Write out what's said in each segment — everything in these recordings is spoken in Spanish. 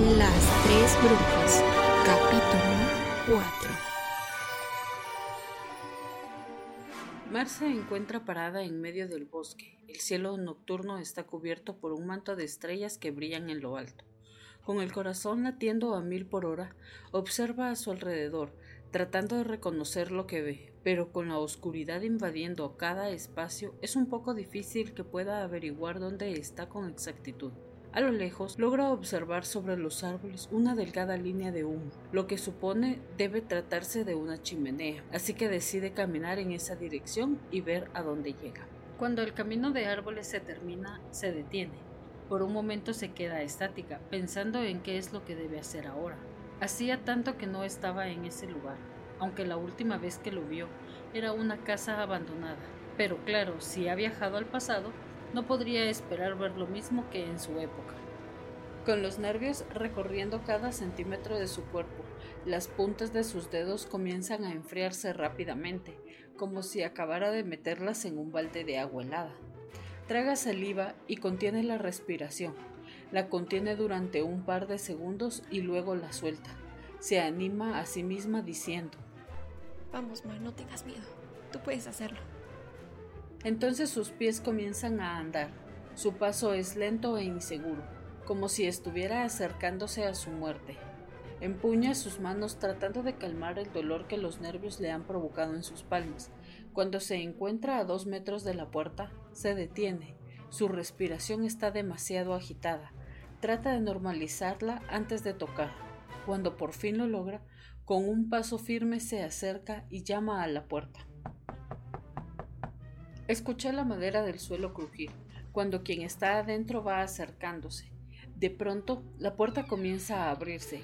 Las Tres Brujas, capítulo 4. Mar se encuentra parada en medio del bosque. El cielo nocturno está cubierto por un manto de estrellas que brillan en lo alto. Con el corazón latiendo a mil por hora, observa a su alrededor, tratando de reconocer lo que ve, pero con la oscuridad invadiendo cada espacio es un poco difícil que pueda averiguar dónde está con exactitud. A lo lejos logra observar sobre los árboles una delgada línea de humo, lo que supone debe tratarse de una chimenea, así que decide caminar en esa dirección y ver a dónde llega. Cuando el camino de árboles se termina, se detiene. Por un momento se queda estática, pensando en qué es lo que debe hacer ahora. Hacía tanto que no estaba en ese lugar, aunque la última vez que lo vio era una casa abandonada. Pero claro, si ha viajado al pasado, no podría esperar ver lo mismo que en su época. Con los nervios recorriendo cada centímetro de su cuerpo, las puntas de sus dedos comienzan a enfriarse rápidamente, como si acabara de meterlas en un balde de agua helada. Traga saliva y contiene la respiración. La contiene durante un par de segundos y luego la suelta. Se anima a sí misma diciendo, Vamos, Mar, no tengas miedo. Tú puedes hacerlo. Entonces sus pies comienzan a andar. Su paso es lento e inseguro, como si estuviera acercándose a su muerte. Empuña sus manos tratando de calmar el dolor que los nervios le han provocado en sus palmas. Cuando se encuentra a dos metros de la puerta, se detiene. Su respiración está demasiado agitada. Trata de normalizarla antes de tocar. Cuando por fin lo logra, con un paso firme se acerca y llama a la puerta. Escucha la madera del suelo crujir, cuando quien está adentro va acercándose. De pronto, la puerta comienza a abrirse.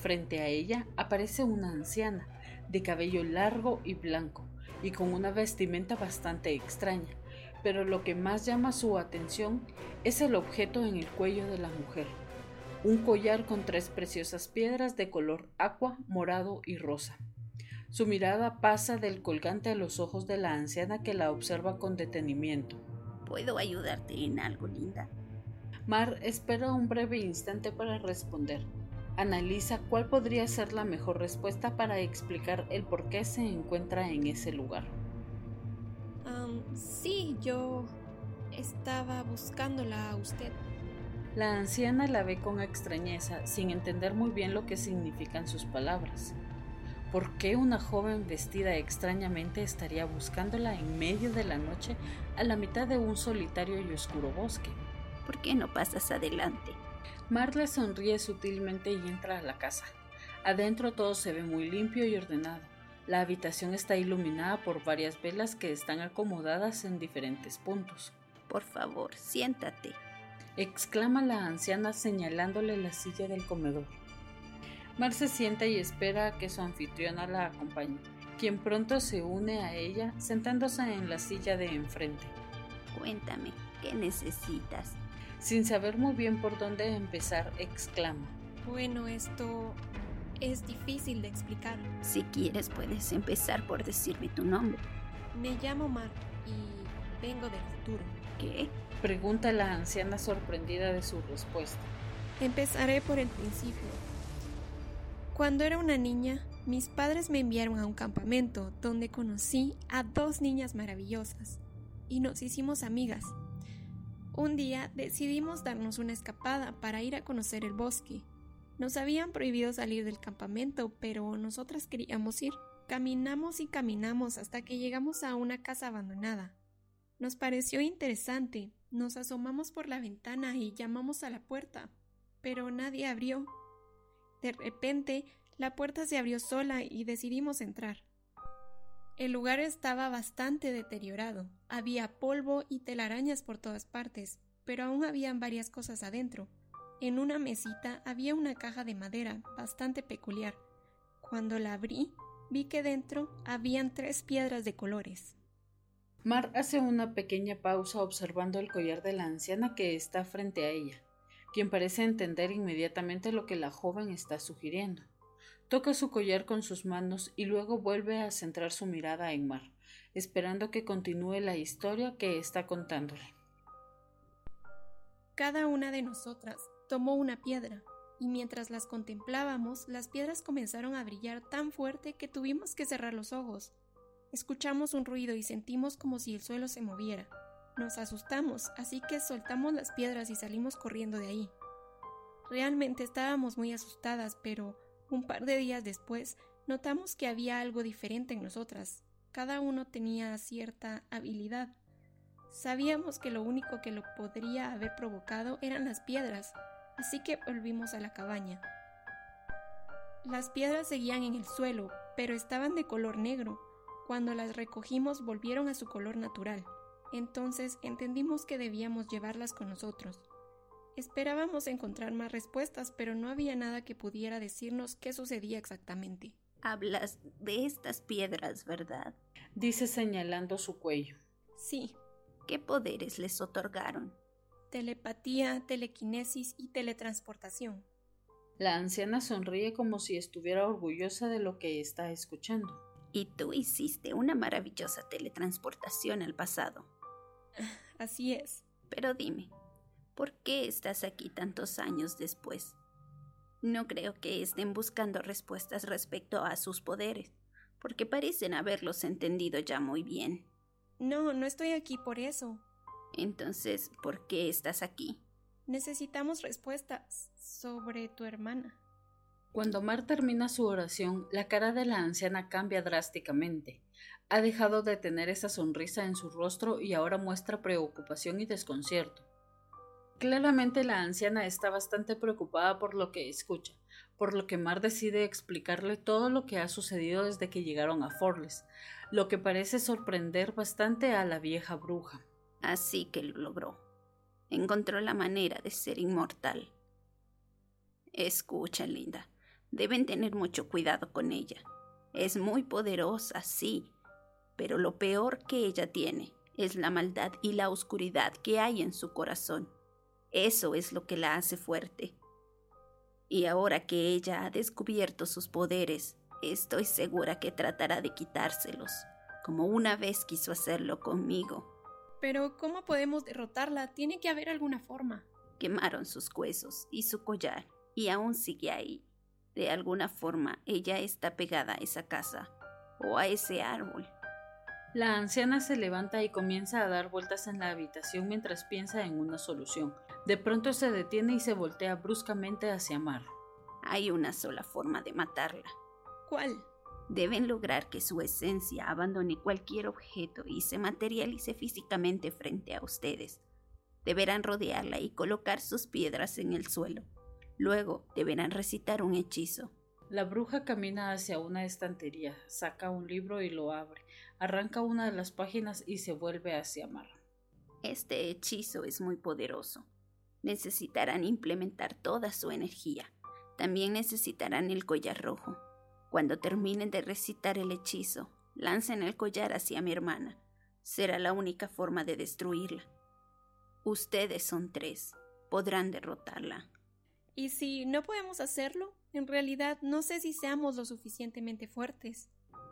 Frente a ella aparece una anciana, de cabello largo y blanco, y con una vestimenta bastante extraña, pero lo que más llama su atención es el objeto en el cuello de la mujer, un collar con tres preciosas piedras de color agua, morado y rosa. Su mirada pasa del colgante a los ojos de la anciana que la observa con detenimiento. ¿Puedo ayudarte en algo, linda? Mar espera un breve instante para responder. Analiza cuál podría ser la mejor respuesta para explicar el por qué se encuentra en ese lugar. sí, yo estaba buscándola a usted. La anciana la ve con extrañeza, sin entender muy bien lo que significan sus palabras. ¿Por qué una joven vestida extrañamente estaría buscándola en medio de la noche a la mitad de un solitario y oscuro bosque? ¿Por qué no pasas adelante? Marla sonríe sutilmente y entra a la casa. Adentro todo se ve muy limpio y ordenado. La habitación está iluminada por varias velas que están acomodadas en diferentes puntos. Por favor, siéntate, exclama la anciana señalándole la silla del comedor. Mar se sienta y espera a que su anfitriona la acompañe, quien pronto se une a ella sentándose en la silla de enfrente. Cuéntame, ¿qué necesitas? Sin saber muy bien por dónde empezar, exclama. Bueno, esto es difícil de explicar. Si quieres, puedes empezar por decirme tu nombre. Me llamo Mar y vengo del futuro. ¿Qué? Pregunta la anciana sorprendida de su respuesta. Empezaré por el principio. Cuando era una niña, mis padres me enviaron a un campamento donde conocí a dos niñas maravillosas y nos hicimos amigas. Un día decidimos darnos una escapada para ir a conocer el bosque. Nos habían prohibido salir del campamento, pero nosotras queríamos ir. Caminamos y caminamos hasta que llegamos a una casa abandonada. Nos pareció interesante. Nos asomamos por la ventana y llamamos a la puerta, pero nadie abrió. De repente, la puerta se abrió sola y decidimos entrar. El lugar estaba bastante deteriorado. Había polvo y telarañas por todas partes, pero aún habían varias cosas adentro. En una mesita había una caja de madera bastante peculiar. Cuando la abrí, vi que dentro habían tres piedras de colores. Mar hace una pequeña pausa observando el collar de la anciana que está frente a ella quien parece entender inmediatamente lo que la joven está sugiriendo. Toca su collar con sus manos y luego vuelve a centrar su mirada en Mar, esperando que continúe la historia que está contándole. Cada una de nosotras tomó una piedra y mientras las contemplábamos, las piedras comenzaron a brillar tan fuerte que tuvimos que cerrar los ojos. Escuchamos un ruido y sentimos como si el suelo se moviera. Nos asustamos, así que soltamos las piedras y salimos corriendo de ahí. Realmente estábamos muy asustadas, pero un par de días después notamos que había algo diferente en nosotras. Cada uno tenía cierta habilidad. Sabíamos que lo único que lo podría haber provocado eran las piedras, así que volvimos a la cabaña. Las piedras seguían en el suelo, pero estaban de color negro. Cuando las recogimos volvieron a su color natural. Entonces entendimos que debíamos llevarlas con nosotros. Esperábamos encontrar más respuestas, pero no había nada que pudiera decirnos qué sucedía exactamente. Hablas de estas piedras, ¿verdad? Dice señalando su cuello. Sí. ¿Qué poderes les otorgaron? Telepatía, telequinesis y teletransportación. La anciana sonríe como si estuviera orgullosa de lo que está escuchando. Y tú hiciste una maravillosa teletransportación al pasado. Así es. Pero dime, ¿por qué estás aquí tantos años después? No creo que estén buscando respuestas respecto a sus poderes, porque parecen haberlos entendido ya muy bien. No, no estoy aquí por eso. Entonces, ¿por qué estás aquí? Necesitamos respuestas sobre tu hermana. Cuando Mar termina su oración, la cara de la anciana cambia drásticamente. Ha dejado de tener esa sonrisa en su rostro y ahora muestra preocupación y desconcierto. Claramente la anciana está bastante preocupada por lo que escucha, por lo que Mar decide explicarle todo lo que ha sucedido desde que llegaron a Forles, lo que parece sorprender bastante a la vieja bruja. Así que lo logró. Encontró la manera de ser inmortal. Escucha, Linda. Deben tener mucho cuidado con ella. Es muy poderosa, sí, pero lo peor que ella tiene es la maldad y la oscuridad que hay en su corazón. Eso es lo que la hace fuerte. Y ahora que ella ha descubierto sus poderes, estoy segura que tratará de quitárselos, como una vez quiso hacerlo conmigo. Pero ¿cómo podemos derrotarla? Tiene que haber alguna forma. Quemaron sus huesos y su collar, y aún sigue ahí. De alguna forma ella está pegada a esa casa o a ese árbol. La anciana se levanta y comienza a dar vueltas en la habitación mientras piensa en una solución. De pronto se detiene y se voltea bruscamente hacia Mar. Hay una sola forma de matarla. ¿Cuál? Deben lograr que su esencia abandone cualquier objeto y se materialice físicamente frente a ustedes. Deberán rodearla y colocar sus piedras en el suelo. Luego deberán recitar un hechizo. La bruja camina hacia una estantería, saca un libro y lo abre, arranca una de las páginas y se vuelve hacia Mar. Este hechizo es muy poderoso. Necesitarán implementar toda su energía. También necesitarán el collar rojo. Cuando terminen de recitar el hechizo, lancen el collar hacia mi hermana. Será la única forma de destruirla. Ustedes son tres. Podrán derrotarla. ¿Y si no podemos hacerlo? En realidad no sé si seamos lo suficientemente fuertes.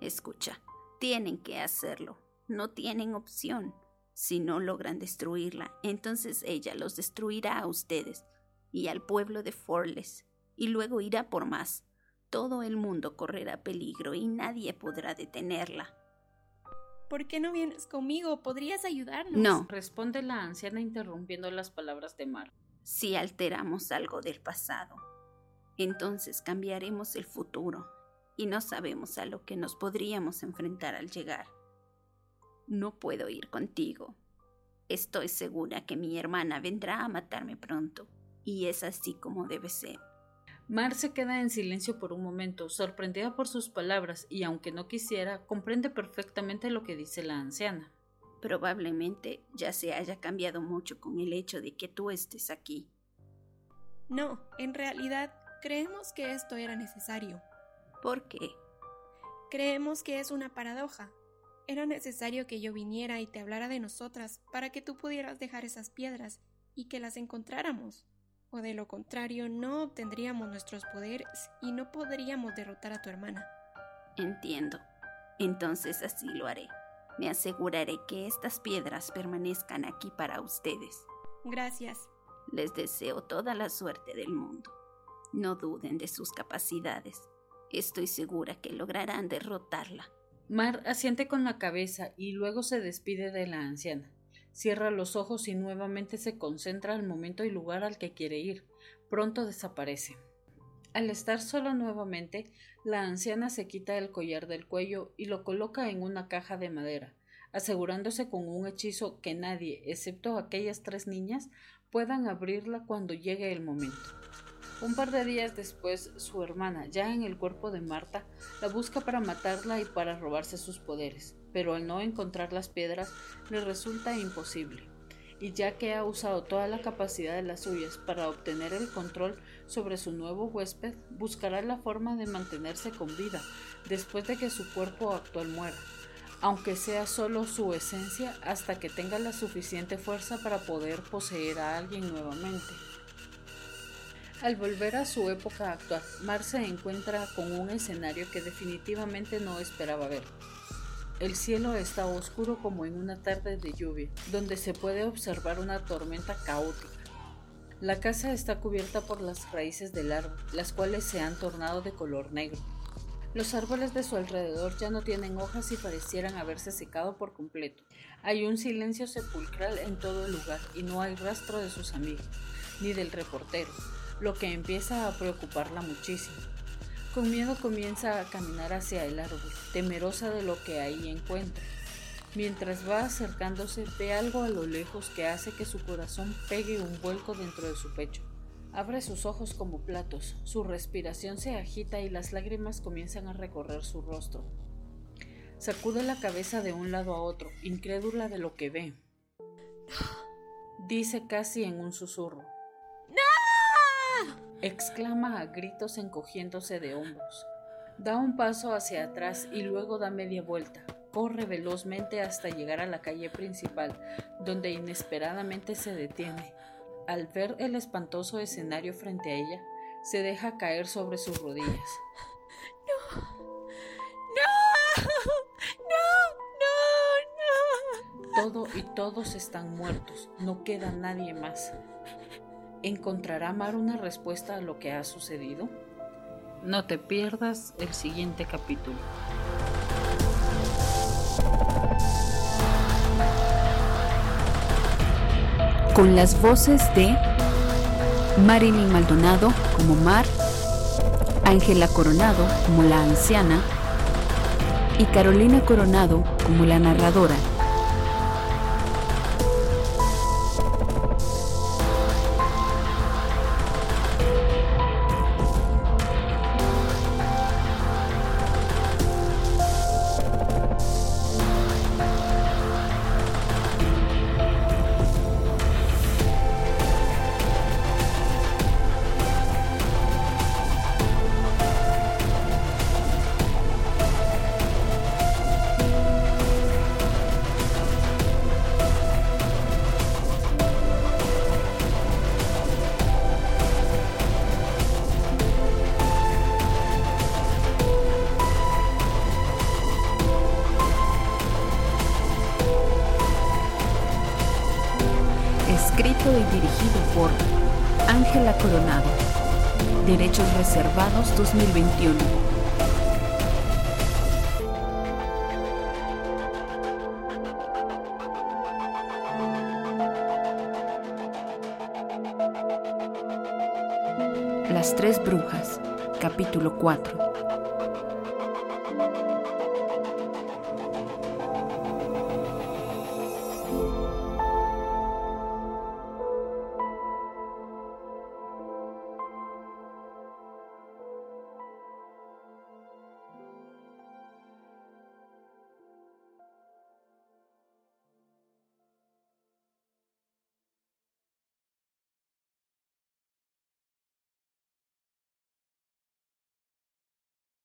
Escucha, tienen que hacerlo. No tienen opción. Si no logran destruirla, entonces ella los destruirá a ustedes y al pueblo de Forles, y luego irá por más. Todo el mundo correrá peligro y nadie podrá detenerla. ¿Por qué no vienes conmigo? ¿Podrías ayudarnos? No, Responde la anciana interrumpiendo las palabras de Mar. Si alteramos algo del pasado, entonces cambiaremos el futuro y no sabemos a lo que nos podríamos enfrentar al llegar. No puedo ir contigo. Estoy segura que mi hermana vendrá a matarme pronto, y es así como debe ser. Mar se queda en silencio por un momento, sorprendida por sus palabras, y aunque no quisiera, comprende perfectamente lo que dice la anciana. Probablemente ya se haya cambiado mucho con el hecho de que tú estés aquí. No, en realidad creemos que esto era necesario. ¿Por qué? Creemos que es una paradoja. Era necesario que yo viniera y te hablara de nosotras para que tú pudieras dejar esas piedras y que las encontráramos. O de lo contrario, no obtendríamos nuestros poderes y no podríamos derrotar a tu hermana. Entiendo. Entonces así lo haré. Me aseguraré que estas piedras permanezcan aquí para ustedes. Gracias. Les deseo toda la suerte del mundo. No duden de sus capacidades. Estoy segura que lograrán derrotarla. Mar asiente con la cabeza y luego se despide de la anciana. Cierra los ojos y nuevamente se concentra al momento y lugar al que quiere ir. Pronto desaparece. Al estar sola nuevamente, la anciana se quita el collar del cuello y lo coloca en una caja de madera, asegurándose con un hechizo que nadie, excepto aquellas tres niñas, puedan abrirla cuando llegue el momento. Un par de días después, su hermana, ya en el cuerpo de Marta, la busca para matarla y para robarse sus poderes, pero al no encontrar las piedras le resulta imposible. Y ya que ha usado toda la capacidad de las suyas para obtener el control sobre su nuevo huésped, buscará la forma de mantenerse con vida después de que su cuerpo actual muera, aunque sea solo su esencia hasta que tenga la suficiente fuerza para poder poseer a alguien nuevamente. Al volver a su época actual, Mar se encuentra con un escenario que definitivamente no esperaba ver. El cielo está oscuro como en una tarde de lluvia, donde se puede observar una tormenta caótica. La casa está cubierta por las raíces del árbol, las cuales se han tornado de color negro. Los árboles de su alrededor ya no tienen hojas y parecieran haberse secado por completo. Hay un silencio sepulcral en todo el lugar y no hay rastro de sus amigos, ni del reportero, lo que empieza a preocuparla muchísimo. Con miedo comienza a caminar hacia el árbol, temerosa de lo que ahí encuentra. Mientras va acercándose, ve algo a lo lejos que hace que su corazón pegue un vuelco dentro de su pecho. Abre sus ojos como platos, su respiración se agita y las lágrimas comienzan a recorrer su rostro. Sacude la cabeza de un lado a otro, incrédula de lo que ve. Dice casi en un susurro exclama a gritos encogiéndose de hombros. Da un paso hacia atrás y luego da media vuelta. Corre velozmente hasta llegar a la calle principal, donde inesperadamente se detiene. Al ver el espantoso escenario frente a ella, se deja caer sobre sus rodillas. No, no, no, no, no. Todo y todos están muertos, no queda nadie más. ¿Encontrará Mar una respuesta a lo que ha sucedido? No te pierdas el siguiente capítulo. Con las voces de Marilyn Maldonado como Mar, Ángela Coronado como la anciana y Carolina Coronado como la narradora. Escrito y dirigido por Ángela Coronado. Derechos Reservados 2021. Las tres brujas, capítulo 4.